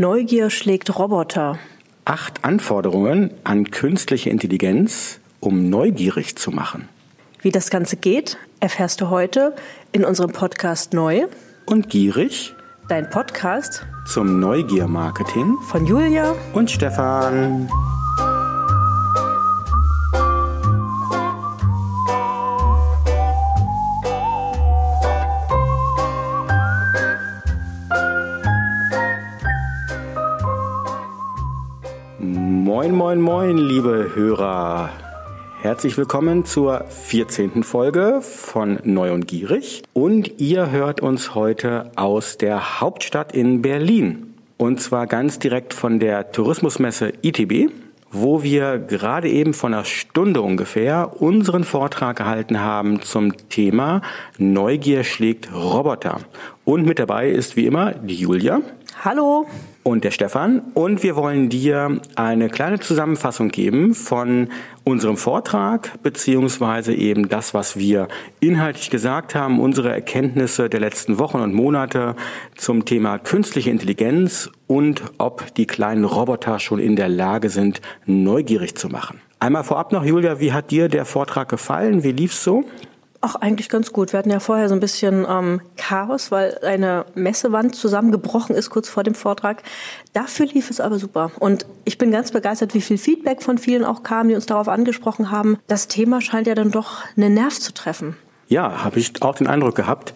Neugier schlägt Roboter. Acht Anforderungen an künstliche Intelligenz, um neugierig zu machen. Wie das Ganze geht, erfährst du heute in unserem Podcast Neu und Gierig, dein Podcast zum Neugier-Marketing von Julia und Stefan. Moin, moin, moin, liebe Hörer. Herzlich willkommen zur 14. Folge von Neu und Gierig. Und ihr hört uns heute aus der Hauptstadt in Berlin. Und zwar ganz direkt von der Tourismusmesse ITB, wo wir gerade eben von einer Stunde ungefähr unseren Vortrag gehalten haben zum Thema Neugier schlägt Roboter. Und mit dabei ist wie immer die Julia. Hallo und der Stefan. Und wir wollen dir eine kleine Zusammenfassung geben von unserem Vortrag, beziehungsweise eben das, was wir inhaltlich gesagt haben, unsere Erkenntnisse der letzten Wochen und Monate zum Thema künstliche Intelligenz und ob die kleinen Roboter schon in der Lage sind, neugierig zu machen. Einmal vorab noch, Julia, wie hat dir der Vortrag gefallen? Wie lief's so? Auch eigentlich ganz gut. Wir hatten ja vorher so ein bisschen ähm, Chaos, weil eine Messewand zusammengebrochen ist kurz vor dem Vortrag. Dafür lief es aber super. Und ich bin ganz begeistert, wie viel Feedback von vielen auch kam, die uns darauf angesprochen haben. Das Thema scheint ja dann doch einen Nerv zu treffen. Ja, habe ich auch den Eindruck gehabt.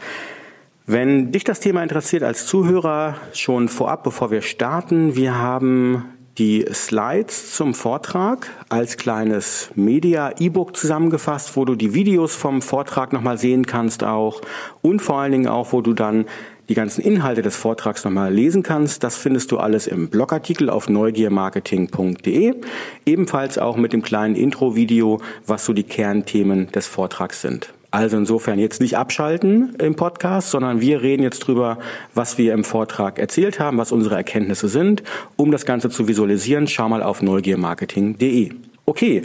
Wenn dich das Thema interessiert als Zuhörer, schon vorab, bevor wir starten, wir haben die Slides zum Vortrag als kleines Media-E-Book zusammengefasst, wo du die Videos vom Vortrag nochmal sehen kannst auch und vor allen Dingen auch, wo du dann die ganzen Inhalte des Vortrags nochmal lesen kannst. Das findest du alles im Blogartikel auf neugiermarketing.de. Ebenfalls auch mit dem kleinen Intro-Video, was so die Kernthemen des Vortrags sind. Also insofern jetzt nicht abschalten im Podcast, sondern wir reden jetzt drüber, was wir im Vortrag erzählt haben, was unsere Erkenntnisse sind. Um das Ganze zu visualisieren, schau mal auf neugiermarketing.de. Okay.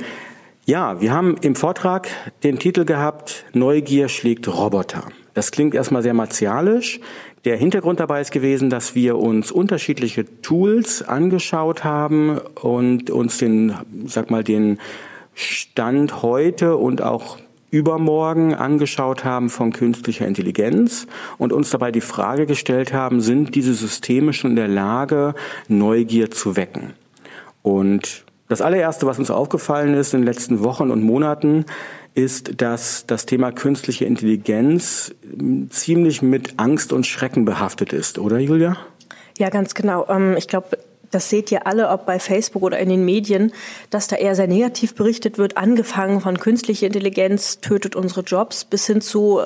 Ja, wir haben im Vortrag den Titel gehabt, Neugier schlägt Roboter. Das klingt erstmal sehr martialisch. Der Hintergrund dabei ist gewesen, dass wir uns unterschiedliche Tools angeschaut haben und uns den, sag mal, den Stand heute und auch übermorgen angeschaut haben von künstlicher Intelligenz und uns dabei die Frage gestellt haben, sind diese Systeme schon in der Lage, Neugier zu wecken? Und das allererste, was uns aufgefallen ist in den letzten Wochen und Monaten, ist, dass das Thema künstliche Intelligenz ziemlich mit Angst und Schrecken behaftet ist, oder Julia? Ja, ganz genau. Ähm, ich glaube, das seht ihr alle, ob bei Facebook oder in den Medien, dass da eher sehr negativ berichtet wird, angefangen von künstliche Intelligenz tötet unsere Jobs bis hin zu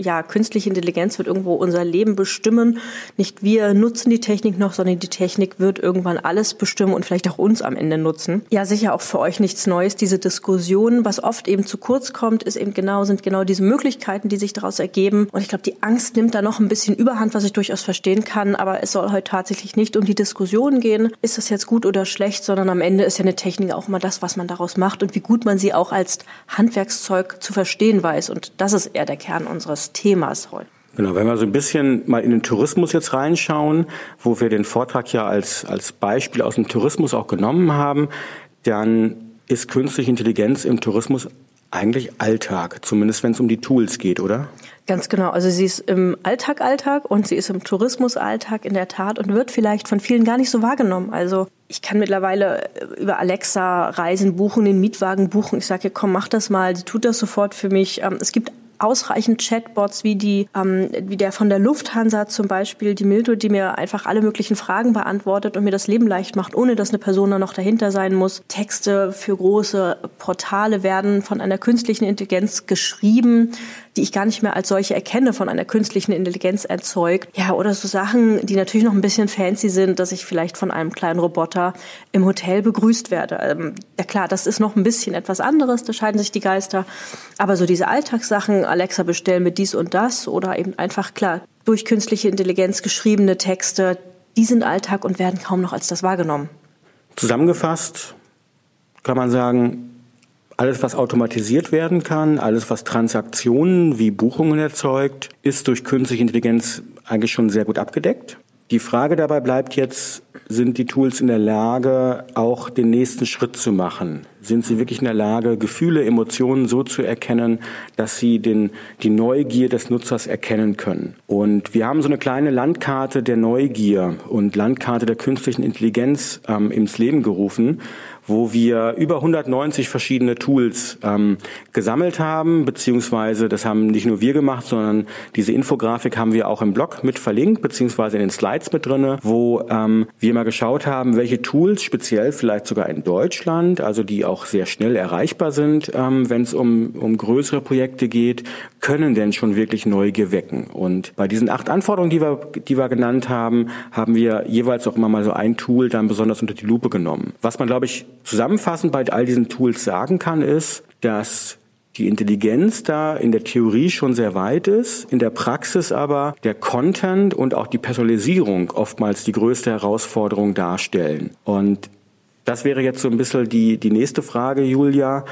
ja, künstliche Intelligenz wird irgendwo unser Leben bestimmen. Nicht wir nutzen die Technik noch, sondern die Technik wird irgendwann alles bestimmen und vielleicht auch uns am Ende nutzen. Ja, sicher auch für euch nichts Neues. Diese Diskussion, was oft eben zu kurz kommt, ist eben genau, sind genau diese Möglichkeiten, die sich daraus ergeben. Und ich glaube, die Angst nimmt da noch ein bisschen Überhand, was ich durchaus verstehen kann. Aber es soll heute tatsächlich nicht um die Diskussion gehen. Ist das jetzt gut oder schlecht, sondern am Ende ist ja eine Technik auch immer das, was man daraus macht und wie gut man sie auch als Handwerkszeug zu verstehen weiß. Und das ist eher der Kern unseres Themas heute. Genau, wenn wir so ein bisschen mal in den Tourismus jetzt reinschauen, wo wir den Vortrag ja als, als Beispiel aus dem Tourismus auch genommen haben, dann ist künstliche Intelligenz im Tourismus eigentlich Alltag, zumindest wenn es um die Tools geht, oder? Ganz genau. Also sie ist im Alltag Alltag und sie ist im Tourismus Alltag in der Tat und wird vielleicht von vielen gar nicht so wahrgenommen. Also ich kann mittlerweile über Alexa Reisen buchen, den Mietwagen buchen. Ich sage, komm, mach das mal. Sie tut das sofort für mich. Ähm, es gibt ausreichend Chatbots wie die, ähm, wie der von der Lufthansa zum Beispiel, die Mildo, die mir einfach alle möglichen Fragen beantwortet und mir das Leben leicht macht, ohne dass eine Person da noch dahinter sein muss. Texte für große Portale werden von einer künstlichen Intelligenz geschrieben die ich gar nicht mehr als solche erkenne, von einer künstlichen Intelligenz erzeugt. Ja, oder so Sachen, die natürlich noch ein bisschen fancy sind, dass ich vielleicht von einem kleinen Roboter im Hotel begrüßt werde. Ähm, ja klar, das ist noch ein bisschen etwas anderes, da scheiden sich die Geister. Aber so diese Alltagssachen, Alexa bestellen mit dies und das oder eben einfach klar, durch künstliche Intelligenz geschriebene Texte, die sind Alltag und werden kaum noch als das wahrgenommen. Zusammengefasst kann man sagen, alles, was automatisiert werden kann, alles, was Transaktionen wie Buchungen erzeugt, ist durch künstliche Intelligenz eigentlich schon sehr gut abgedeckt. Die Frage dabei bleibt jetzt, sind die Tools in der Lage, auch den nächsten Schritt zu machen? Sind sie wirklich in der Lage, Gefühle, Emotionen so zu erkennen, dass sie den, die Neugier des Nutzers erkennen können? Und wir haben so eine kleine Landkarte der Neugier und Landkarte der künstlichen Intelligenz ähm, ins Leben gerufen, wo wir über 190 verschiedene Tools ähm, gesammelt haben, beziehungsweise das haben nicht nur wir gemacht, sondern diese Infografik haben wir auch im Blog mit verlinkt, beziehungsweise in den Slides mit drinne, wo ähm, wir mal geschaut haben, welche Tools speziell vielleicht sogar in Deutschland, also die auch sehr schnell erreichbar sind, ähm, wenn es um, um größere Projekte geht, können denn schon wirklich Neugier wecken. Und bei diesen acht Anforderungen, die wir, die wir genannt haben, haben wir jeweils auch immer mal so ein Tool dann besonders unter die Lupe genommen. Was man, glaube ich, zusammenfassend bei all diesen Tools sagen kann, ist, dass die Intelligenz da in der Theorie schon sehr weit ist, in der Praxis aber der Content und auch die Personalisierung oftmals die größte Herausforderung darstellen. Und das wäre jetzt so ein bisschen die, die nächste Frage, Julia.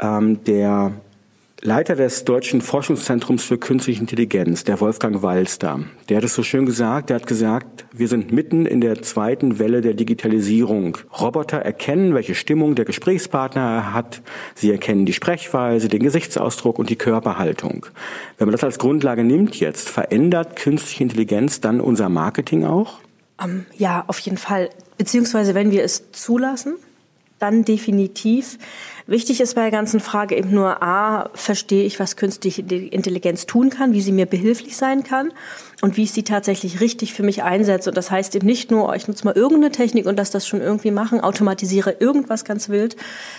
Ähm, der Leiter des Deutschen Forschungszentrums für Künstliche Intelligenz, der Wolfgang Walster, der hat es so schön gesagt, der hat gesagt, wir sind mitten in der zweiten Welle der Digitalisierung. Roboter erkennen, welche Stimmung der Gesprächspartner hat, sie erkennen die Sprechweise, den Gesichtsausdruck und die Körperhaltung. Wenn man das als Grundlage nimmt jetzt, verändert künstliche Intelligenz dann unser Marketing auch? Um, ähm, ja, auf jeden Fall. Beziehungsweise, wenn wir es zulassen, dann definitiv. Wichtig ist bei der ganzen Frage eben nur, a, verstehe ich, was künstliche Intelligenz tun kann, wie sie mir behilflich sein kann und wie ich sie tatsächlich richtig für mich einsetze. Und das heißt eben nicht nur, ich nutze mal irgendeine Technik und lasse das schon irgendwie machen, automatisiere irgendwas ganz wild,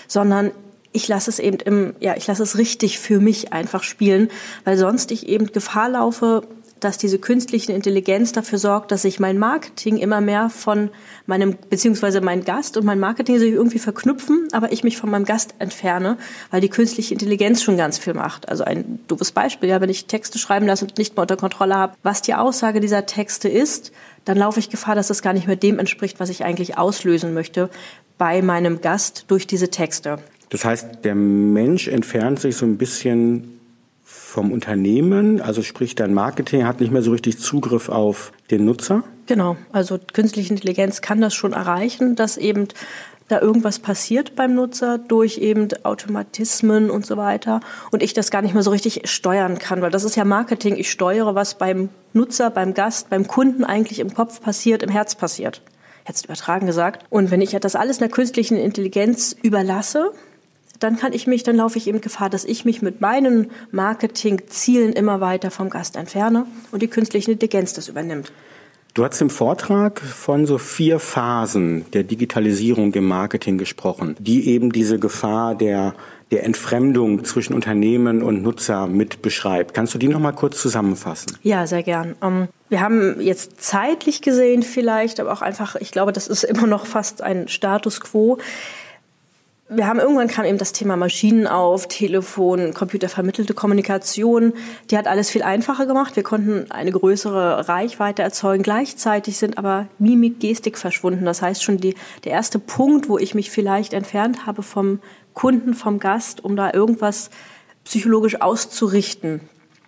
sondern ich lasse es eben im, ja, ich lasse es richtig für mich einfach spielen, weil sonst ich eben Gefahr laufe, dass diese künstliche Intelligenz dafür sorgt, dass sich mein Marketing immer mehr von meinem, beziehungsweise mein Gast und mein Marketing sich irgendwie verknüpfen, aber ich mich von meinem Gast entferne, weil die künstliche Intelligenz schon ganz viel macht. Also ein doofes Beispiel, ja, wenn ich Texte schreiben lasse und nicht mehr unter Kontrolle habe, was die Aussage dieser Texte ist, dann laufe ich Gefahr, dass das gar nicht mehr dem entspricht, was ich eigentlich auslösen möchte bei meinem Gast durch diese Texte. Das heißt, der Mensch entfernt sich so ein bisschen vom Unternehmen, also sprich dein Marketing hat nicht mehr so richtig Zugriff auf den Nutzer? Genau, also künstliche Intelligenz kann das schon erreichen, dass eben da irgendwas passiert beim Nutzer durch eben Automatismen und so weiter und ich das gar nicht mehr so richtig steuern kann, weil das ist ja Marketing, ich steuere, was beim Nutzer, beim Gast, beim Kunden eigentlich im Kopf passiert, im Herz passiert. Jetzt übertragen gesagt. Und wenn ich das alles einer künstlichen Intelligenz überlasse, dann kann ich mich, dann laufe ich eben Gefahr, dass ich mich mit meinen Marketingzielen immer weiter vom Gast entferne und die künstliche Intelligenz das übernimmt. Du hast im Vortrag von so vier Phasen der Digitalisierung im Marketing gesprochen, die eben diese Gefahr der, der Entfremdung zwischen Unternehmen und Nutzer mit beschreibt. Kannst du die noch mal kurz zusammenfassen? Ja, sehr gern. Ähm, wir haben jetzt zeitlich gesehen vielleicht, aber auch einfach, ich glaube, das ist immer noch fast ein Status quo wir haben irgendwann kam eben das Thema Maschinen auf, Telefon, computervermittelte Kommunikation. Die hat alles viel einfacher gemacht. Wir konnten eine größere Reichweite erzeugen. Gleichzeitig sind aber Mimik, Gestik verschwunden. Das heißt schon die, der erste Punkt, wo ich mich vielleicht entfernt habe vom Kunden, vom Gast, um da irgendwas psychologisch auszurichten.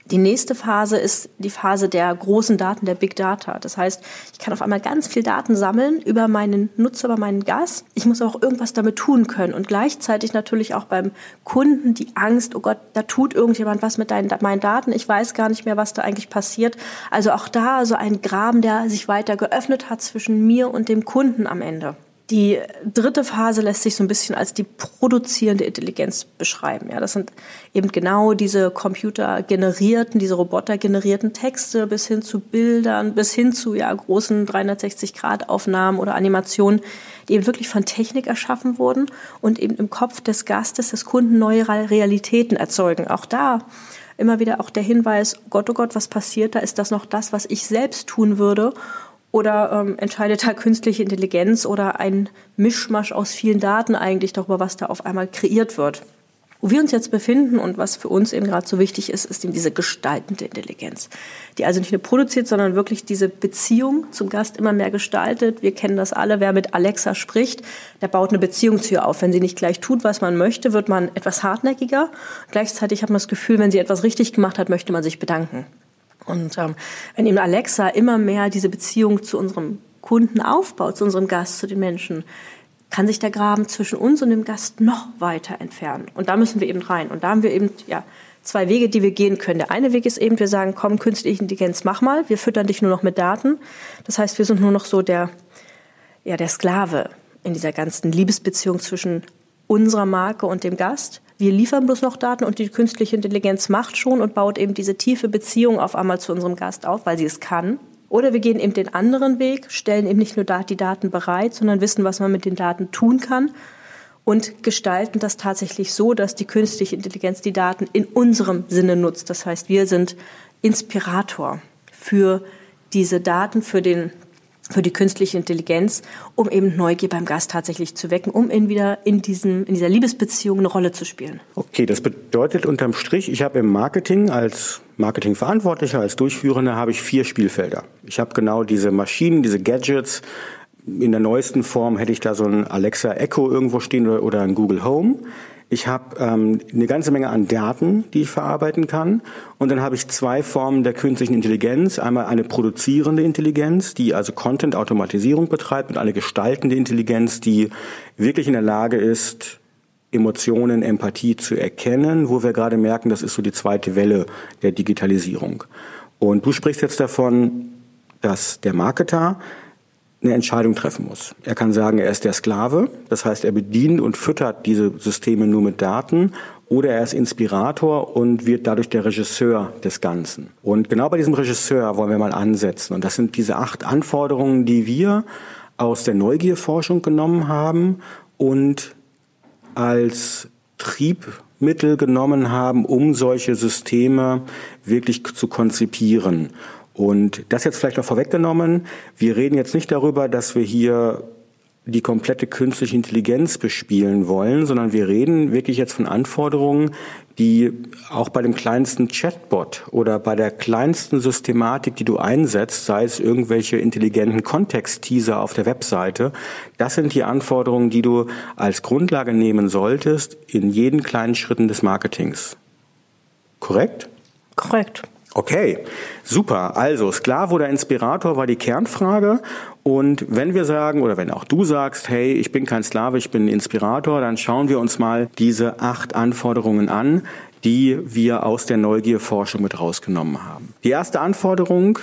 Die nächste Phase ist die Phase der großen Daten, der Big Data. Das heißt, ich kann auf einmal ganz viel Daten sammeln über meinen Nutzer, über meinen Gast. Ich muss auch irgendwas damit tun können und gleichzeitig natürlich auch beim Kunden die Angst, oh Gott, da tut irgendjemand was mit deinen, meinen Daten. Ich weiß gar nicht mehr, was da eigentlich passiert. Also auch da so ein Graben, der sich weiter geöffnet hat zwischen mir und dem Kunden am Ende. Die dritte Phase lässt sich so ein bisschen als die produzierende Intelligenz beschreiben. Ja, das sind eben genau diese computergenerierten, diese robotergenerierten Texte bis hin zu Bildern, bis hin zu ja, großen 360-Grad-Aufnahmen oder Animationen, die eben wirklich von Technik erschaffen wurden und eben im Kopf des Gastes, des Kunden neue Realitäten erzeugen. Auch da immer wieder auch der Hinweis, Gott, oh Gott, was passiert da? Ist das noch das, was ich selbst tun würde? Oder ähm, entscheidet da künstliche Intelligenz oder ein Mischmasch aus vielen Daten eigentlich darüber, was da auf einmal kreiert wird? Wo wir uns jetzt befinden und was für uns eben gerade so wichtig ist, ist eben diese gestaltende Intelligenz, die also nicht nur produziert, sondern wirklich diese Beziehung zum Gast immer mehr gestaltet. Wir kennen das alle, wer mit Alexa spricht, der baut eine Beziehung zu ihr auf. Wenn sie nicht gleich tut, was man möchte, wird man etwas hartnäckiger. Gleichzeitig hat man das Gefühl, wenn sie etwas richtig gemacht hat, möchte man sich bedanken. Und ähm, wenn eben Alexa immer mehr diese Beziehung zu unserem Kunden aufbaut, zu unserem Gast, zu den Menschen, kann sich der Graben zwischen uns und dem Gast noch weiter entfernen. Und da müssen wir eben rein. Und da haben wir eben ja, zwei Wege, die wir gehen können. Der eine Weg ist eben, wir sagen, komm, künstliche Intelligenz, mach mal. Wir füttern dich nur noch mit Daten. Das heißt, wir sind nur noch so der, ja, der Sklave in dieser ganzen Liebesbeziehung zwischen unserer Marke und dem Gast. Wir liefern bloß noch Daten und die künstliche Intelligenz macht schon und baut eben diese tiefe Beziehung auf einmal zu unserem Gast auf, weil sie es kann. Oder wir gehen eben den anderen Weg, stellen eben nicht nur die Daten bereit, sondern wissen, was man mit den Daten tun kann und gestalten das tatsächlich so, dass die künstliche Intelligenz die Daten in unserem Sinne nutzt. Das heißt, wir sind Inspirator für diese Daten, für den für die künstliche Intelligenz, um eben Neugier beim Gast tatsächlich zu wecken, um ihn wieder in, diesem, in dieser Liebesbeziehung eine Rolle zu spielen. Okay, das bedeutet unterm Strich, ich habe im Marketing als Marketingverantwortlicher, als Durchführender, habe ich vier Spielfelder. Ich habe genau diese Maschinen, diese Gadgets. In der neuesten Form hätte ich da so ein Alexa Echo irgendwo stehen oder, oder ein Google Home. Ich habe ähm, eine ganze Menge an Daten, die ich verarbeiten kann. Und dann habe ich zwei Formen der künstlichen Intelligenz. Einmal eine produzierende Intelligenz, die also Content-Automatisierung betreibt und eine gestaltende Intelligenz, die wirklich in der Lage ist, Emotionen, Empathie zu erkennen, wo wir gerade merken, das ist so die zweite Welle der Digitalisierung. Und du sprichst jetzt davon, dass der Marketer eine Entscheidung treffen muss. Er kann sagen, er ist der Sklave, das heißt, er bedient und füttert diese Systeme nur mit Daten, oder er ist Inspirator und wird dadurch der Regisseur des Ganzen. Und genau bei diesem Regisseur wollen wir mal ansetzen. Und das sind diese acht Anforderungen, die wir aus der Neugierforschung genommen haben und als Triebmittel genommen haben, um solche Systeme wirklich zu konzipieren. Und das jetzt vielleicht noch vorweggenommen. Wir reden jetzt nicht darüber, dass wir hier die komplette künstliche Intelligenz bespielen wollen, sondern wir reden wirklich jetzt von Anforderungen, die auch bei dem kleinsten Chatbot oder bei der kleinsten Systematik, die du einsetzt, sei es irgendwelche intelligenten Kontextteaser auf der Webseite, das sind die Anforderungen, die du als Grundlage nehmen solltest in jeden kleinen Schritten des Marketings. Korrekt? Korrekt. Okay, super. Also Sklave oder Inspirator war die Kernfrage. Und wenn wir sagen, oder wenn auch du sagst, hey, ich bin kein Sklave, ich bin Inspirator, dann schauen wir uns mal diese acht Anforderungen an, die wir aus der Neugierforschung mit rausgenommen haben. Die erste Anforderung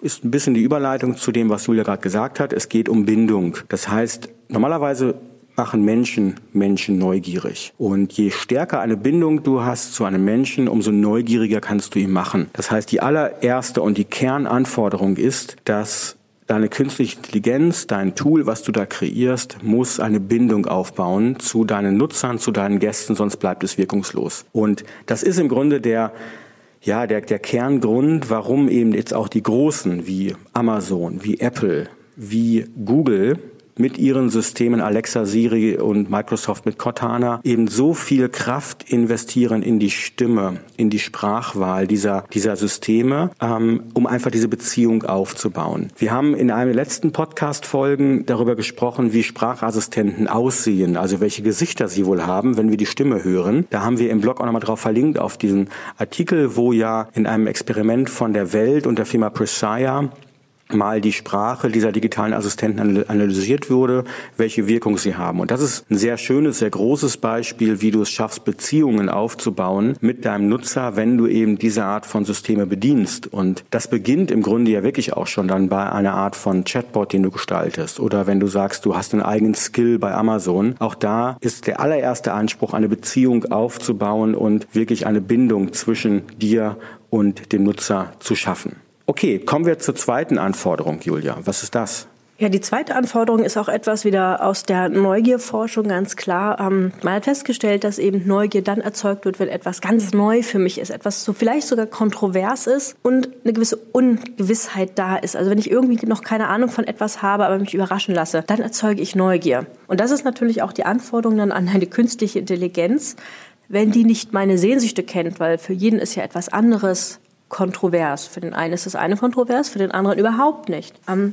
ist ein bisschen die Überleitung zu dem, was Julia gerade gesagt hat. Es geht um Bindung. Das heißt, normalerweise machen Menschen Menschen neugierig. Und je stärker eine Bindung du hast zu einem Menschen, umso neugieriger kannst du ihn machen. Das heißt, die allererste und die Kernanforderung ist, dass deine künstliche Intelligenz, dein Tool, was du da kreierst, muss eine Bindung aufbauen zu deinen Nutzern, zu deinen Gästen, sonst bleibt es wirkungslos. Und das ist im Grunde der ja, der, der Kerngrund, warum eben jetzt auch die Großen wie Amazon, wie Apple, wie Google mit ihren Systemen Alexa, Siri und Microsoft mit Cortana eben so viel Kraft investieren in die Stimme, in die Sprachwahl dieser, dieser Systeme, ähm, um einfach diese Beziehung aufzubauen. Wir haben in einem der letzten Podcast-Folgen darüber gesprochen, wie Sprachassistenten aussehen, also welche Gesichter sie wohl haben, wenn wir die Stimme hören. Da haben wir im Blog auch nochmal drauf verlinkt auf diesen Artikel, wo ja in einem Experiment von der Welt und der Firma Presaya mal die Sprache dieser digitalen Assistenten analysiert wurde, welche Wirkung sie haben. Und das ist ein sehr schönes, sehr großes Beispiel, wie du es schaffst, Beziehungen aufzubauen mit deinem Nutzer, wenn du eben diese Art von Systeme bedienst. Und das beginnt im Grunde ja wirklich auch schon dann bei einer Art von Chatbot, den du gestaltest. Oder wenn du sagst, du hast einen eigenen Skill bei Amazon. Auch da ist der allererste Anspruch, eine Beziehung aufzubauen und wirklich eine Bindung zwischen dir und dem Nutzer zu schaffen. Okay, kommen wir zur zweiten Anforderung, Julia. Was ist das? Ja, die zweite Anforderung ist auch etwas wieder aus der Neugierforschung ganz klar. Ähm, man hat festgestellt, dass eben Neugier dann erzeugt wird, wenn etwas ganz neu für mich ist, etwas so vielleicht sogar kontrovers ist und eine gewisse Ungewissheit da ist. Also wenn ich irgendwie noch keine Ahnung von etwas habe, aber mich überraschen lasse, dann erzeuge ich Neugier. Und das ist natürlich auch die Anforderung dann an eine künstliche Intelligenz, wenn die nicht meine Sehnsüchte kennt, weil für jeden ist ja etwas anderes kontrovers. Für den einen ist das eine kontrovers, für den anderen überhaupt nicht. Ähm,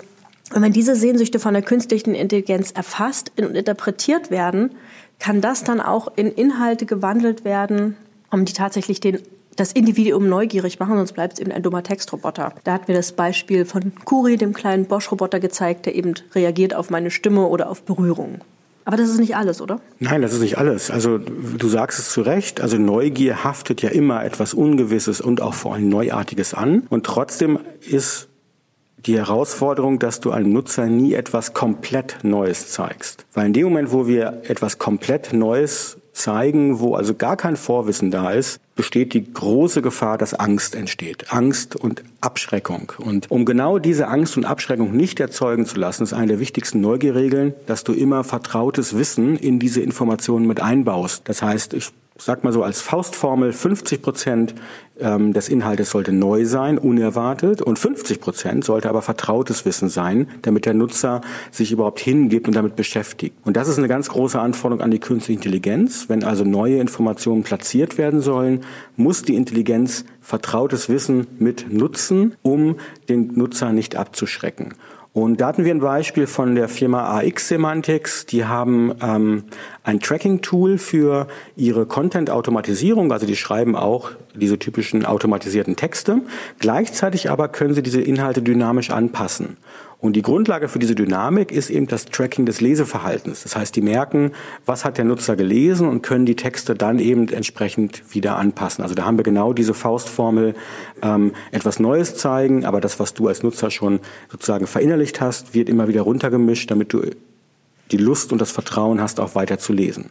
wenn man diese Sehnsüchte von der künstlichen Intelligenz erfasst und interpretiert werden, kann das dann auch in Inhalte gewandelt werden, um die tatsächlich den das Individuum neugierig machen, sonst bleibt es eben ein dummer Textroboter. Da hat mir das Beispiel von Kuri, dem kleinen Bosch-Roboter, gezeigt, der eben reagiert auf meine Stimme oder auf Berührung. Aber das ist nicht alles, oder? Nein, das ist nicht alles. Also du sagst es zu Recht. Also Neugier haftet ja immer etwas Ungewisses und auch vor allem Neuartiges an. Und trotzdem ist die Herausforderung, dass du einem Nutzer nie etwas komplett Neues zeigst. Weil in dem Moment, wo wir etwas komplett Neues zeigen, wo also gar kein Vorwissen da ist, besteht die große Gefahr, dass Angst entsteht. Angst und Abschreckung. Und um genau diese Angst und Abschreckung nicht erzeugen zu lassen, ist eine der wichtigsten Neugierregeln, dass du immer vertrautes Wissen in diese Informationen mit einbaust. Das heißt, ich sag mal so als Faustformel, 50 Prozent ähm, des Inhaltes sollte neu sein, unerwartet, und 50 Prozent sollte aber vertrautes Wissen sein, damit der Nutzer sich überhaupt hingibt und damit beschäftigt. Und das ist eine ganz große Anforderung an die künstliche Intelligenz. Wenn also neue Informationen platziert werden sollen, muss die Intelligenz vertrautes Wissen mit nutzen, um den Nutzer nicht abzuschrecken. Und da hatten wir ein Beispiel von der Firma AX Semantics. Die haben ähm, ein Tracking-Tool für ihre Content-Automatisierung. Also die schreiben auch diese typischen automatisierten Texte. Gleichzeitig aber können sie diese Inhalte dynamisch anpassen. Und die Grundlage für diese Dynamik ist eben das Tracking des Leseverhaltens. Das heißt, die merken, was hat der Nutzer gelesen und können die Texte dann eben entsprechend wieder anpassen. Also da haben wir genau diese Faustformel, ähm, etwas Neues zeigen, aber das, was du als Nutzer schon sozusagen verinnerlicht hast, wird immer wieder runtergemischt, damit du die Lust und das Vertrauen hast, auch weiter zu lesen.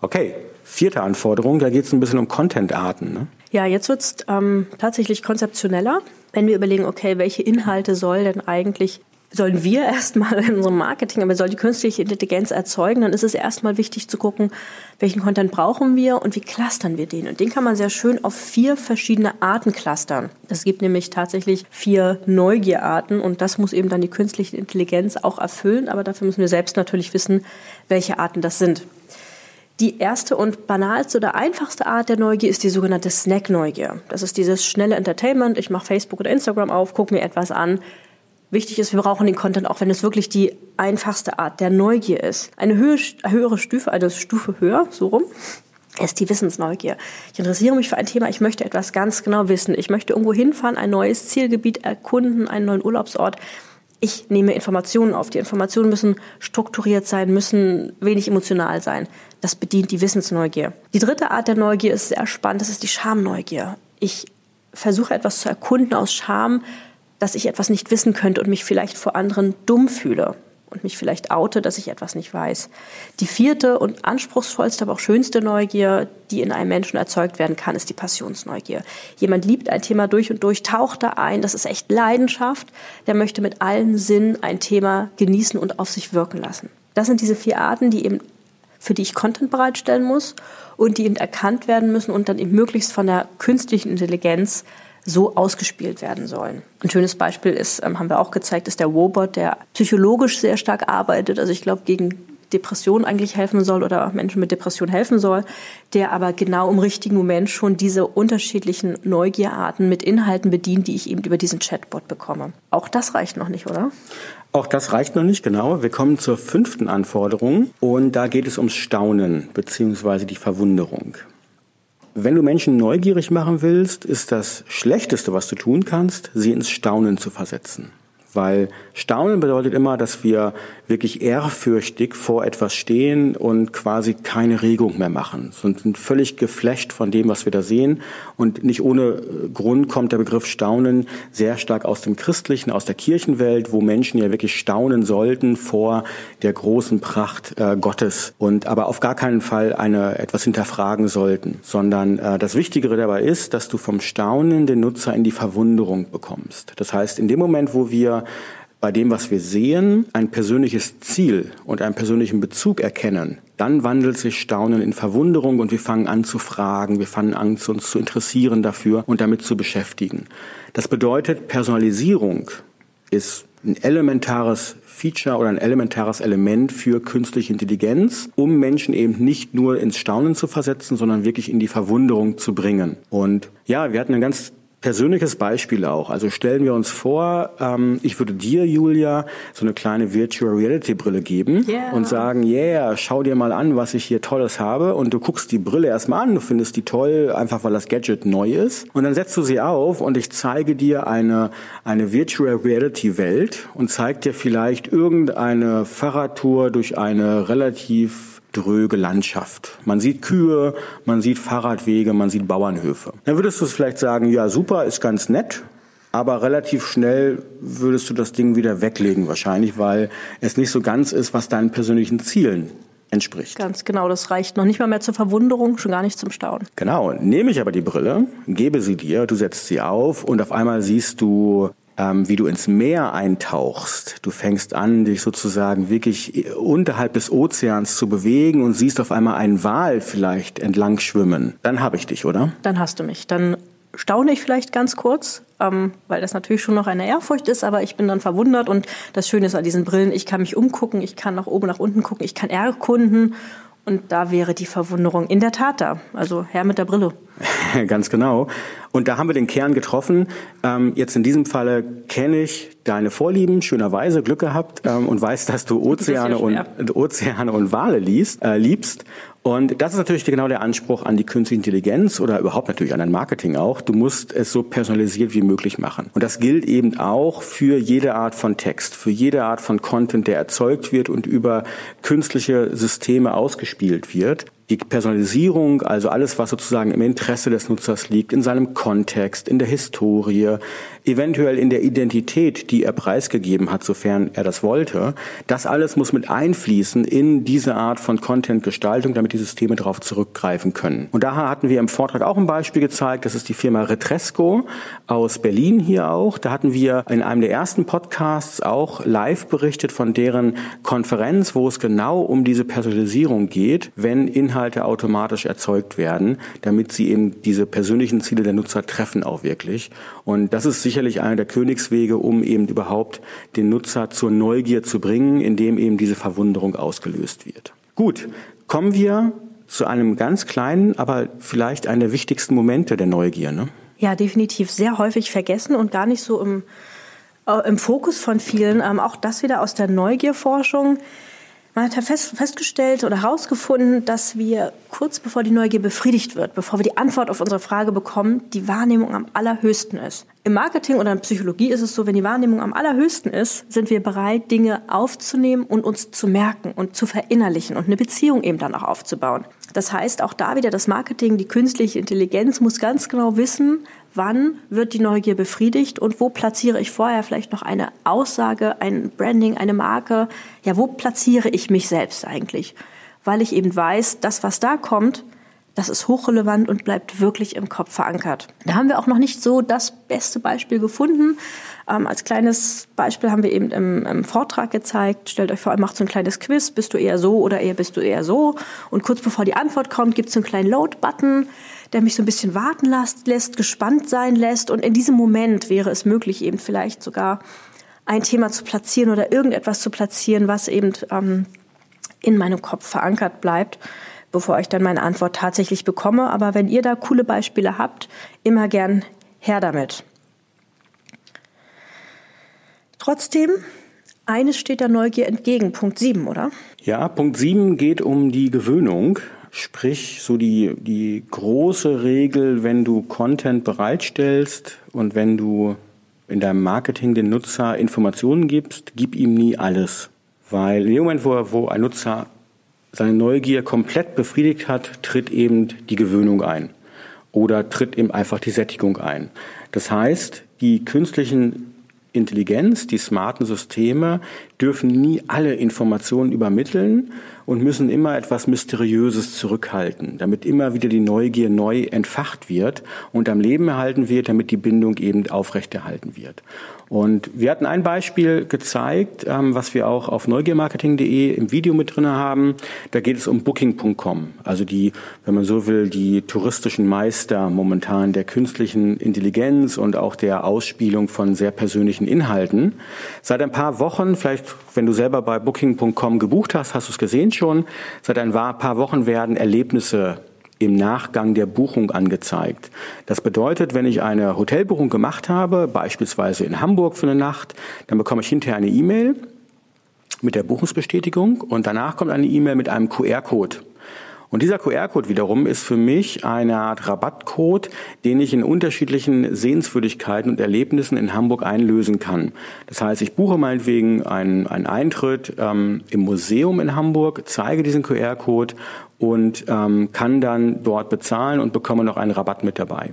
Okay, vierte Anforderung, da geht es ein bisschen um Content-Arten. Ne? Ja, jetzt wird's ähm, tatsächlich konzeptioneller, wenn wir überlegen, okay, welche Inhalte soll denn eigentlich sollen wir erstmal in unserem Marketing, aber soll die künstliche Intelligenz erzeugen, dann ist es erstmal wichtig zu gucken, welchen Content brauchen wir und wie clustern wir den. Und den kann man sehr schön auf vier verschiedene Arten clustern. Es gibt nämlich tatsächlich vier Neugierarten und das muss eben dann die künstliche Intelligenz auch erfüllen, aber dafür müssen wir selbst natürlich wissen, welche Arten das sind. Die erste und banalste oder einfachste Art der Neugier ist die sogenannte Snack-Neugier. Das ist dieses schnelle Entertainment. Ich mache Facebook oder Instagram auf, gucke mir etwas an, Wichtig ist, wir brauchen den Content auch, wenn es wirklich die einfachste Art der Neugier ist. Eine höhere Stufe, also Stufe höher, so rum, ist die Wissensneugier. Ich interessiere mich für ein Thema, ich möchte etwas ganz genau wissen. Ich möchte irgendwo hinfahren, ein neues Zielgebiet erkunden, einen neuen Urlaubsort. Ich nehme Informationen auf. Die Informationen müssen strukturiert sein, müssen wenig emotional sein. Das bedient die Wissensneugier. Die dritte Art der Neugier ist sehr spannend, das ist die Schamneugier. Ich versuche etwas zu erkunden aus Scham, dass ich etwas nicht wissen könnte und mich vielleicht vor anderen dumm fühle und mich vielleicht oute, dass ich etwas nicht weiß. Die vierte und anspruchsvollste, aber auch schönste Neugier, die in einem Menschen erzeugt werden kann, ist die Passionsneugier. Jemand liebt ein Thema durch und durch, taucht da ein, das ist echt Leidenschaft, der möchte mit allen Sinnen ein Thema genießen und auf sich wirken lassen. Das sind diese vier Arten, die eben für die ich Content bereitstellen muss und die eben erkannt werden müssen und dann eben möglichst von der künstlichen Intelligenz so ausgespielt werden sollen. Ein schönes Beispiel ist, ähm, haben wir auch gezeigt, ist der Wobot, der psychologisch sehr stark arbeitet. Also ich glaube, gegen Depression eigentlich helfen soll oder Menschen mit Depression helfen soll, der aber genau im richtigen Moment schon diese unterschiedlichen Neugierarten mit Inhalten bedient, die ich eben über diesen Chatbot bekomme. Auch das reicht noch nicht, oder? Auch das reicht noch nicht, genau. Wir kommen zur fünften Anforderung und da geht es ums Staunen beziehungsweise die Verwunderung. Wenn du Menschen neugierig machen willst, ist das Schlechteste, was du tun kannst, sie ins Staunen zu versetzen. Weil Staunen bedeutet immer, dass wir wirklich ehrfürchtig vor etwas stehen und quasi keine Regung mehr machen, sind völlig geflasht von dem, was wir da sehen. Und nicht ohne Grund kommt der Begriff Staunen sehr stark aus dem Christlichen, aus der Kirchenwelt, wo Menschen ja wirklich staunen sollten vor der großen Pracht äh, Gottes und aber auf gar keinen Fall eine etwas hinterfragen sollten, sondern äh, das Wichtigere dabei ist, dass du vom Staunen den Nutzer in die Verwunderung bekommst. Das heißt, in dem Moment, wo wir bei dem, was wir sehen, ein persönliches Ziel und einen persönlichen Bezug erkennen, dann wandelt sich Staunen in Verwunderung und wir fangen an zu fragen, wir fangen an, uns zu interessieren dafür und damit zu beschäftigen. Das bedeutet, Personalisierung ist ein elementares Feature oder ein elementares Element für künstliche Intelligenz, um Menschen eben nicht nur ins Staunen zu versetzen, sondern wirklich in die Verwunderung zu bringen. Und ja, wir hatten ein ganz persönliches Beispiel auch. Also stellen wir uns vor, ähm, ich würde dir, Julia, so eine kleine Virtual Reality Brille geben yeah. und sagen, yeah, schau dir mal an, was ich hier Tolles habe. Und du guckst die Brille erstmal an, du findest die toll, einfach weil das Gadget neu ist. Und dann setzt du sie auf und ich zeige dir eine, eine Virtual Reality Welt und zeige dir vielleicht irgendeine Fahrradtour durch eine relativ dröge Landschaft. Man sieht Kühe, man sieht Fahrradwege, man sieht Bauernhöfe. Dann würdest du es vielleicht sagen, ja super, ist ganz nett, aber relativ schnell würdest du das Ding wieder weglegen wahrscheinlich, weil es nicht so ganz ist, was deinen persönlichen Zielen entspricht. Ganz genau, das reicht noch nicht mal mehr zur Verwunderung, schon gar nicht zum Staunen. Genau, nehme ich aber die Brille, gebe sie dir, du setzt sie auf und auf einmal siehst du ähm, wie du ins Meer eintauchst. Du fängst an, dich sozusagen wirklich unterhalb des Ozeans zu bewegen und siehst auf einmal einen Wal vielleicht entlang schwimmen. Dann habe ich dich, oder? Dann hast du mich. Dann staune ich vielleicht ganz kurz, ähm, weil das natürlich schon noch eine Ehrfurcht ist, aber ich bin dann verwundert und das Schöne ist an diesen Brillen, ich kann mich umgucken, ich kann nach oben, nach unten gucken, ich kann erkunden und da wäre die Verwunderung in der Tat da. Also Herr mit der Brille. Ganz genau. Und da haben wir den Kern getroffen. Ähm, jetzt in diesem Falle kenne ich deine Vorlieben, schönerweise Glück gehabt ähm, und weiß, dass du Ozeane und Ozeane und Wale liest, äh, liebst. Und das ist natürlich genau der Anspruch an die künstliche Intelligenz oder überhaupt natürlich an dein Marketing auch. Du musst es so personalisiert wie möglich machen. Und das gilt eben auch für jede Art von Text, für jede Art von Content, der erzeugt wird und über künstliche Systeme ausgespielt wird die Personalisierung, also alles, was sozusagen im Interesse des Nutzers liegt, in seinem Kontext, in der Historie, eventuell in der Identität, die er preisgegeben hat, sofern er das wollte, das alles muss mit einfließen in diese Art von Content-Gestaltung, damit die Systeme darauf zurückgreifen können. Und daher hatten wir im Vortrag auch ein Beispiel gezeigt, das ist die Firma Retresco aus Berlin hier auch. Da hatten wir in einem der ersten Podcasts auch live berichtet von deren Konferenz, wo es genau um diese Personalisierung geht, wenn Inhalte Inhalte automatisch erzeugt werden, damit sie eben diese persönlichen Ziele der Nutzer treffen auch wirklich. Und das ist sicherlich einer der Königswege, um eben überhaupt den Nutzer zur Neugier zu bringen, indem eben diese Verwunderung ausgelöst wird. Gut, kommen wir zu einem ganz kleinen, aber vielleicht einer der wichtigsten Momente der Neugier. Ne? Ja, definitiv sehr häufig vergessen und gar nicht so im, äh, im Fokus von vielen. Ähm, auch das wieder aus der Neugierforschung. Man hat fest, festgestellt oder herausgefunden, dass wir kurz bevor die Neugier befriedigt wird, bevor wir die Antwort auf unsere Frage bekommen, die Wahrnehmung am allerhöchsten ist. Im Marketing oder in Psychologie ist es so, wenn die Wahrnehmung am allerhöchsten ist, sind wir bereit, Dinge aufzunehmen und uns zu merken und zu verinnerlichen und eine Beziehung eben dann auch aufzubauen. Das heißt, auch da wieder das Marketing, die künstliche Intelligenz muss ganz genau wissen, wann wird die Neugier befriedigt und wo platziere ich vorher vielleicht noch eine Aussage, ein Branding, eine Marke. Ja, wo platziere ich mich selbst eigentlich? Weil ich eben weiß, das, was da kommt, das ist hochrelevant und bleibt wirklich im Kopf verankert. Da haben wir auch noch nicht so das beste Beispiel gefunden. Ähm, als kleines Beispiel haben wir eben im, im, Vortrag gezeigt, stellt euch vor, macht so ein kleines Quiz, bist du eher so oder eher bist du eher so? Und kurz bevor die Antwort kommt, gibt es so einen kleinen Load-Button der mich so ein bisschen warten lässt, lässt, gespannt sein lässt. Und in diesem Moment wäre es möglich, eben vielleicht sogar ein Thema zu platzieren oder irgendetwas zu platzieren, was eben ähm, in meinem Kopf verankert bleibt, bevor ich dann meine Antwort tatsächlich bekomme. Aber wenn ihr da coole Beispiele habt, immer gern her damit. Trotzdem, eines steht der Neugier entgegen, Punkt 7, oder? Ja, Punkt 7 geht um die Gewöhnung. Sprich, so die, die große Regel, wenn du Content bereitstellst und wenn du in deinem Marketing den Nutzer Informationen gibst, gib ihm nie alles. Weil in dem Moment, wo, wo ein Nutzer seine Neugier komplett befriedigt hat, tritt eben die Gewöhnung ein. Oder tritt eben einfach die Sättigung ein. Das heißt, die künstlichen Intelligenz, die smarten Systeme dürfen nie alle Informationen übermitteln und müssen immer etwas Mysteriöses zurückhalten, damit immer wieder die Neugier neu entfacht wird und am Leben erhalten wird, damit die Bindung eben aufrechterhalten wird. Und wir hatten ein Beispiel gezeigt, ähm, was wir auch auf neugiermarketing.de im Video mit drin haben. Da geht es um Booking.com, also die, wenn man so will, die touristischen Meister momentan der künstlichen Intelligenz und auch der Ausspielung von sehr persönlichen Inhalten. Seit ein paar Wochen, vielleicht wenn du selber bei Booking.com gebucht hast, hast du es gesehen schon, seit ein paar Wochen werden Erlebnisse im Nachgang der Buchung angezeigt. Das bedeutet, wenn ich eine Hotelbuchung gemacht habe, beispielsweise in Hamburg für eine Nacht, dann bekomme ich hinterher eine E-Mail mit der Buchungsbestätigung und danach kommt eine E-Mail mit einem QR-Code. Und dieser QR-Code wiederum ist für mich eine Art Rabattcode, den ich in unterschiedlichen Sehenswürdigkeiten und Erlebnissen in Hamburg einlösen kann. Das heißt, ich buche meinetwegen einen, einen Eintritt ähm, im Museum in Hamburg, zeige diesen QR-Code und ähm, kann dann dort bezahlen und bekomme noch einen Rabatt mit dabei.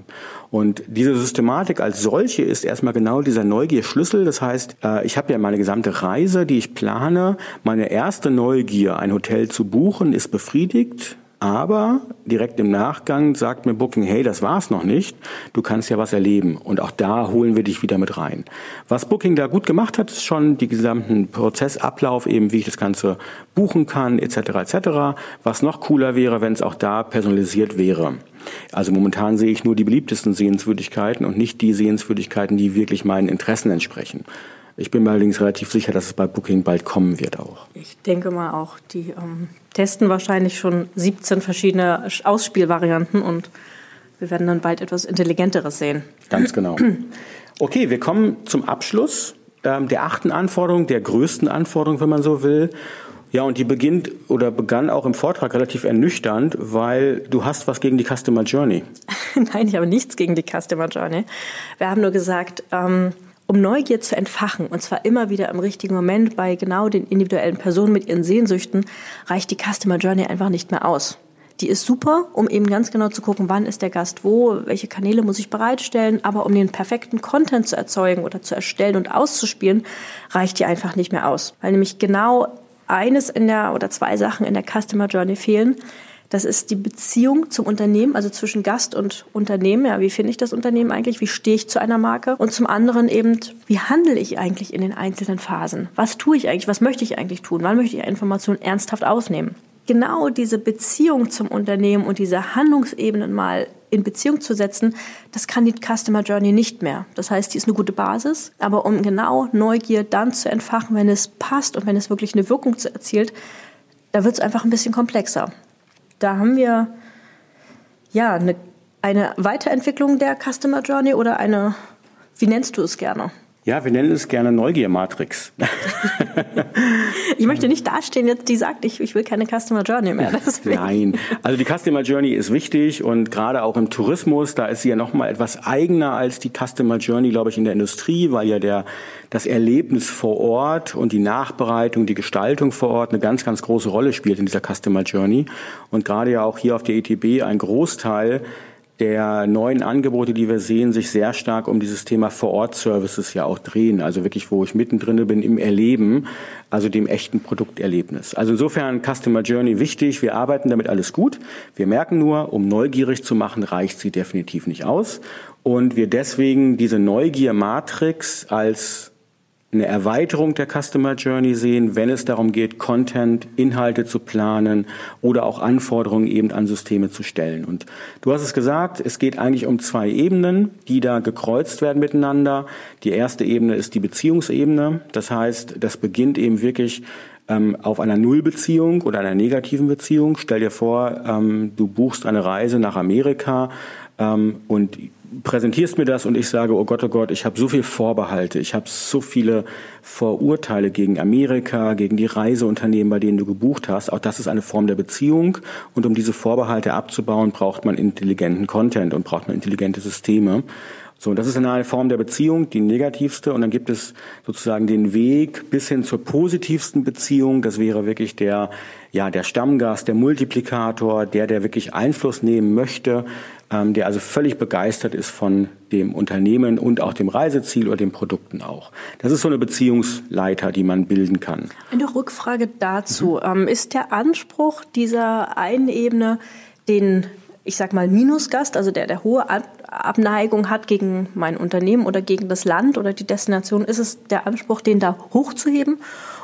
Und diese Systematik als solche ist erstmal genau dieser Neugier-Schlüssel. Das heißt, äh, ich habe ja meine gesamte Reise, die ich plane. Meine erste Neugier, ein Hotel zu buchen, ist befriedigt. Aber direkt im Nachgang sagt mir Booking, hey, das war's noch nicht. Du kannst ja was erleben. Und auch da holen wir dich wieder mit rein. Was Booking da gut gemacht hat, ist schon die gesamten Prozessablauf, eben wie ich das Ganze buchen kann, etc. etc. Was noch cooler wäre, wenn es auch da personalisiert wäre. Also momentan sehe ich nur die beliebtesten Sehenswürdigkeiten und nicht die Sehenswürdigkeiten, die wirklich meinen Interessen entsprechen. Ich bin mir allerdings relativ sicher, dass es bei Booking bald kommen wird auch. Ich denke mal auch. Die ähm, testen wahrscheinlich schon 17 verschiedene Ausspielvarianten und wir werden dann bald etwas Intelligenteres sehen. Ganz genau. Okay, wir kommen zum Abschluss ähm, der achten Anforderung, der größten Anforderung, wenn man so will. Ja, und die beginnt oder begann auch im Vortrag relativ ernüchternd, weil du hast was gegen die Customer Journey. Nein, ich habe nichts gegen die Customer Journey. Wir haben nur gesagt, ähm, um Neugier zu entfachen, und zwar immer wieder im richtigen Moment bei genau den individuellen Personen mit ihren Sehnsüchten, reicht die Customer Journey einfach nicht mehr aus. Die ist super, um eben ganz genau zu gucken, wann ist der Gast wo, welche Kanäle muss ich bereitstellen, aber um den perfekten Content zu erzeugen oder zu erstellen und auszuspielen, reicht die einfach nicht mehr aus. Weil nämlich genau eines in der oder zwei Sachen in der Customer Journey fehlen, das ist die Beziehung zum Unternehmen, also zwischen Gast und Unternehmen. Ja, wie finde ich das Unternehmen eigentlich? Wie stehe ich zu einer Marke? Und zum anderen eben, wie handle ich eigentlich in den einzelnen Phasen? Was tue ich eigentlich? Was möchte ich eigentlich tun? Wann möchte ich Informationen ernsthaft aufnehmen? Genau diese Beziehung zum Unternehmen und diese Handlungsebenen mal in Beziehung zu setzen, das kann die Customer Journey nicht mehr. Das heißt, die ist eine gute Basis, aber um genau Neugier dann zu entfachen, wenn es passt und wenn es wirklich eine Wirkung erzielt, da wird es einfach ein bisschen komplexer da haben wir ja eine, eine Weiterentwicklung der Customer Journey oder eine, wie nennst du es gerne? Ja, wir nennen es gerne Neugiermatrix. ich möchte nicht dastehen jetzt, die sagt, ich, ich will keine Customer Journey mehr. Deswegen. Nein, also die Customer Journey ist wichtig und gerade auch im Tourismus, da ist sie ja nochmal etwas eigener als die Customer Journey, glaube ich, in der Industrie, weil ja der, das Erlebnis vor Ort und die Nachbereitung, die Gestaltung vor Ort eine ganz, ganz große Rolle spielt in dieser Customer Journey. Und gerade ja auch hier auf der ETB ein Großteil der neuen Angebote, die wir sehen, sich sehr stark um dieses Thema Vor-Ort-Services ja auch drehen. Also wirklich, wo ich mittendrin bin im Erleben, also dem echten Produkterlebnis. Also insofern Customer Journey wichtig. Wir arbeiten damit alles gut. Wir merken nur, um neugierig zu machen, reicht sie definitiv nicht aus. Und wir deswegen diese Neugier-Matrix als eine Erweiterung der Customer Journey sehen, wenn es darum geht, Content, Inhalte zu planen oder auch Anforderungen eben an Systeme zu stellen. Und du hast es gesagt, es geht eigentlich um zwei Ebenen, die da gekreuzt werden miteinander. Die erste Ebene ist die Beziehungsebene. Das heißt, das beginnt eben wirklich ähm, auf einer Nullbeziehung oder einer negativen Beziehung. Stell dir vor, ähm, du buchst eine Reise nach Amerika ähm, und präsentierst mir das und ich sage, oh Gott, oh Gott, ich habe so viel Vorbehalte, ich habe so viele Vorurteile gegen Amerika, gegen die Reiseunternehmen, bei denen du gebucht hast. Auch das ist eine Form der Beziehung und um diese Vorbehalte abzubauen, braucht man intelligenten Content und braucht man intelligente Systeme. So, das ist eine Form der Beziehung, die negativste. Und dann gibt es sozusagen den Weg bis hin zur positivsten Beziehung. Das wäre wirklich der, ja, der Stammgast, der Multiplikator, der, der wirklich Einfluss nehmen möchte, der also völlig begeistert ist von dem Unternehmen und auch dem Reiseziel oder den Produkten auch. Das ist so eine Beziehungsleiter, die man bilden kann. Eine Rückfrage dazu. Mhm. Ähm, ist der Anspruch dieser einen Ebene, den ich sag mal, Minusgast, also der, der hohe Abneigung hat gegen mein Unternehmen oder gegen das Land oder die Destination, ist es der Anspruch, den da hochzuheben?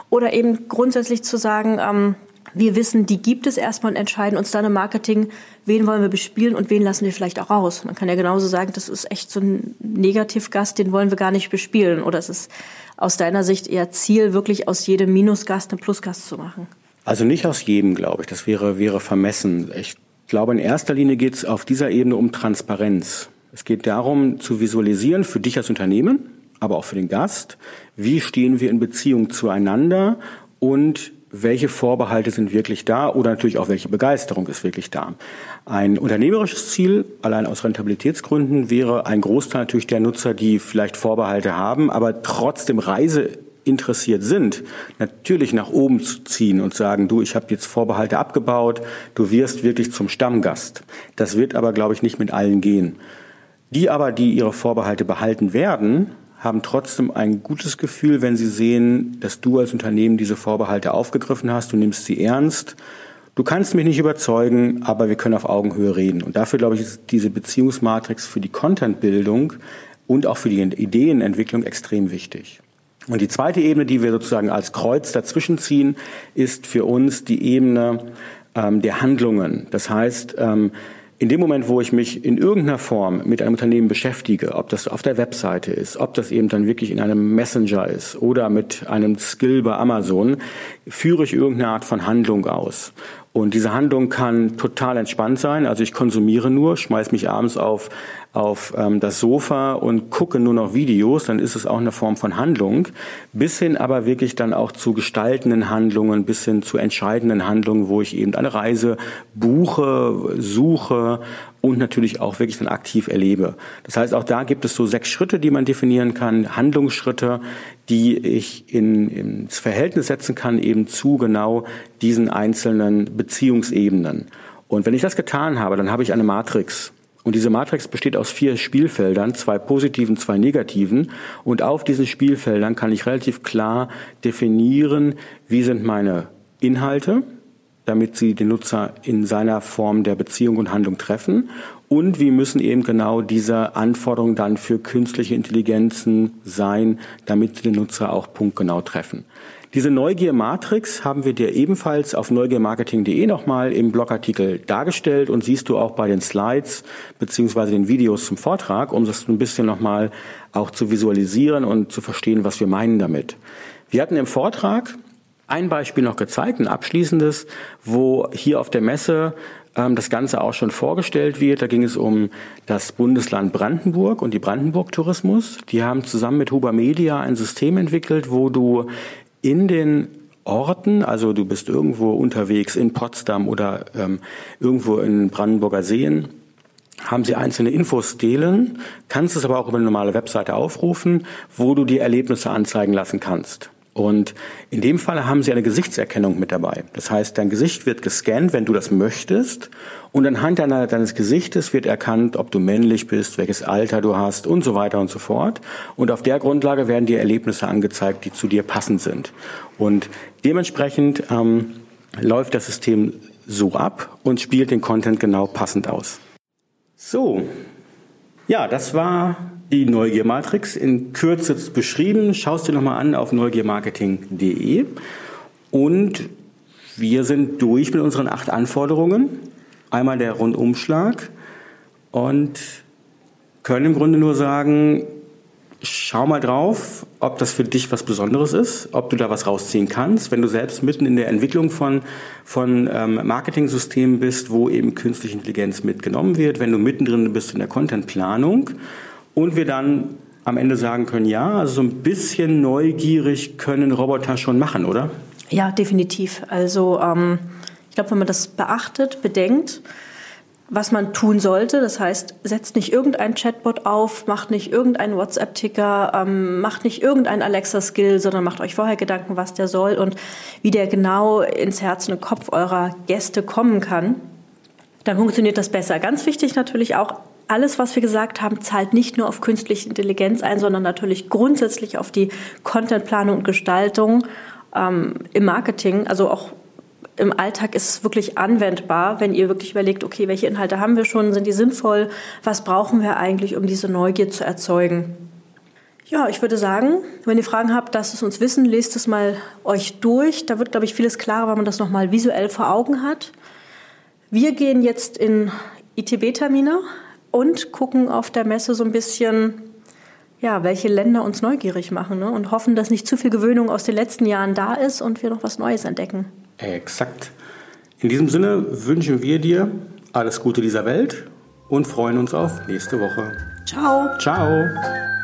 Oder eben grundsätzlich zu sagen, ähm, wir wissen, die gibt es erstmal und entscheiden uns dann im Marketing, wen wollen wir bespielen und wen lassen wir vielleicht auch raus. Man kann ja genauso sagen, das ist echt so ein Negativgast, den wollen wir gar nicht bespielen. Oder es ist aus deiner Sicht eher Ziel, wirklich aus jedem Minusgast einen Plusgast zu machen? Also nicht aus jedem, glaube ich. Das wäre, wäre vermessen. Ich glaube, in erster Linie geht es auf dieser Ebene um Transparenz. Es geht darum, zu visualisieren für dich als Unternehmen, aber auch für den Gast, wie stehen wir in Beziehung zueinander und welche Vorbehalte sind wirklich da oder natürlich auch welche Begeisterung ist wirklich da. Ein unternehmerisches Ziel, allein aus Rentabilitätsgründen, wäre ein Großteil natürlich der Nutzer, die vielleicht Vorbehalte haben, aber trotzdem Reise interessiert sind, natürlich nach oben zu ziehen und sagen, du, ich habe jetzt Vorbehalte abgebaut, du wirst wirklich zum Stammgast. Das wird aber, glaube ich, nicht mit allen gehen. Die aber, die ihre Vorbehalte behalten werden, haben trotzdem ein gutes Gefühl, wenn sie sehen, dass du als Unternehmen diese Vorbehalte aufgegriffen hast, du nimmst sie ernst. Du kannst mich nicht überzeugen, aber wir können auf Augenhöhe reden. Und dafür, glaube ich, ist diese Beziehungsmatrix für die Contentbildung und auch für die Ideenentwicklung extrem wichtig. Und die zweite Ebene, die wir sozusagen als Kreuz dazwischen ziehen, ist für uns die Ebene ähm, der Handlungen. Das heißt, ähm, in dem Moment, wo ich mich in irgendeiner Form mit einem Unternehmen beschäftige, ob das auf der Webseite ist, ob das eben dann wirklich in einem Messenger ist oder mit einem Skill bei Amazon, führe ich irgendeine Art von Handlung aus. Und diese Handlung kann total entspannt sein. Also ich konsumiere nur, schmeiß mich abends auf, auf ähm, das Sofa und gucke nur noch Videos, dann ist es auch eine Form von Handlung. Bis hin aber wirklich dann auch zu gestaltenden Handlungen, bis hin zu entscheidenden Handlungen, wo ich eben eine Reise buche, suche und natürlich auch wirklich dann aktiv erlebe. Das heißt, auch da gibt es so sechs Schritte, die man definieren kann, Handlungsschritte, die ich in, ins Verhältnis setzen kann eben zu genau diesen einzelnen Beziehungsebenen. Und wenn ich das getan habe, dann habe ich eine Matrix. Und diese Matrix besteht aus vier Spielfeldern, zwei positiven, zwei negativen. Und auf diesen Spielfeldern kann ich relativ klar definieren, wie sind meine Inhalte, damit sie den Nutzer in seiner Form der Beziehung und Handlung treffen. Und wie müssen eben genau diese Anforderungen dann für künstliche Intelligenzen sein, damit sie den Nutzer auch punktgenau treffen. Diese Neugier-Matrix haben wir dir ebenfalls auf neugiermarketing.de nochmal im Blogartikel dargestellt und siehst du auch bei den Slides beziehungsweise den Videos zum Vortrag, um das ein bisschen nochmal auch zu visualisieren und zu verstehen, was wir meinen damit. Wir hatten im Vortrag ein Beispiel noch gezeigt, ein abschließendes, wo hier auf der Messe ähm, das Ganze auch schon vorgestellt wird. Da ging es um das Bundesland Brandenburg und die Brandenburg Tourismus. Die haben zusammen mit Huber Media ein System entwickelt, wo du in den Orten, also du bist irgendwo unterwegs in Potsdam oder ähm, irgendwo in Brandenburger Seen, haben sie einzelne Infostelen, kannst es aber auch über eine normale Webseite aufrufen, wo du die Erlebnisse anzeigen lassen kannst. Und in dem Fall haben sie eine Gesichtserkennung mit dabei. Das heißt, dein Gesicht wird gescannt, wenn du das möchtest. Und anhand deiner, deines Gesichtes wird erkannt, ob du männlich bist, welches Alter du hast und so weiter und so fort. Und auf der Grundlage werden dir Erlebnisse angezeigt, die zu dir passend sind. Und dementsprechend ähm, läuft das System so ab und spielt den Content genau passend aus. So, ja, das war die Neugiermatrix in Kürze beschrieben. Schaust dir nochmal an auf neugiermarketing.de. Und wir sind durch mit unseren acht Anforderungen. Einmal der Rundumschlag und können im Grunde nur sagen, schau mal drauf, ob das für dich was Besonderes ist, ob du da was rausziehen kannst. Wenn du selbst mitten in der Entwicklung von, von ähm, Marketing-Systemen bist, wo eben künstliche Intelligenz mitgenommen wird, wenn du mittendrin bist in der Contentplanung und wir dann am Ende sagen können, ja, also so ein bisschen neugierig können Roboter schon machen, oder? Ja, definitiv. Also ähm, ich glaube, wenn man das beachtet, bedenkt, was man tun sollte. Das heißt, setzt nicht irgendein Chatbot auf, macht nicht irgendeinen WhatsApp-Ticker, ähm, macht nicht irgendein Alexa-Skill, sondern macht euch vorher Gedanken, was der soll und wie der genau ins Herz und Kopf eurer Gäste kommen kann. Dann funktioniert das besser. Ganz wichtig natürlich auch, alles, was wir gesagt haben, zahlt nicht nur auf künstliche Intelligenz ein, sondern natürlich grundsätzlich auf die Contentplanung und Gestaltung ähm, im Marketing. Also auch im Alltag ist es wirklich anwendbar, wenn ihr wirklich überlegt, okay, welche Inhalte haben wir schon, sind die sinnvoll, was brauchen wir eigentlich, um diese Neugier zu erzeugen. Ja, ich würde sagen, wenn ihr Fragen habt, lasst es uns wissen, lest es mal euch durch. Da wird, glaube ich, vieles klarer, weil man das nochmal visuell vor Augen hat. Wir gehen jetzt in ITB-Termine und gucken auf der Messe so ein bisschen, ja, welche Länder uns neugierig machen ne? und hoffen, dass nicht zu viel Gewöhnung aus den letzten Jahren da ist und wir noch was Neues entdecken. Exakt. In diesem Sinne wünschen wir dir alles Gute dieser Welt und freuen uns auf nächste Woche. Ciao. Ciao.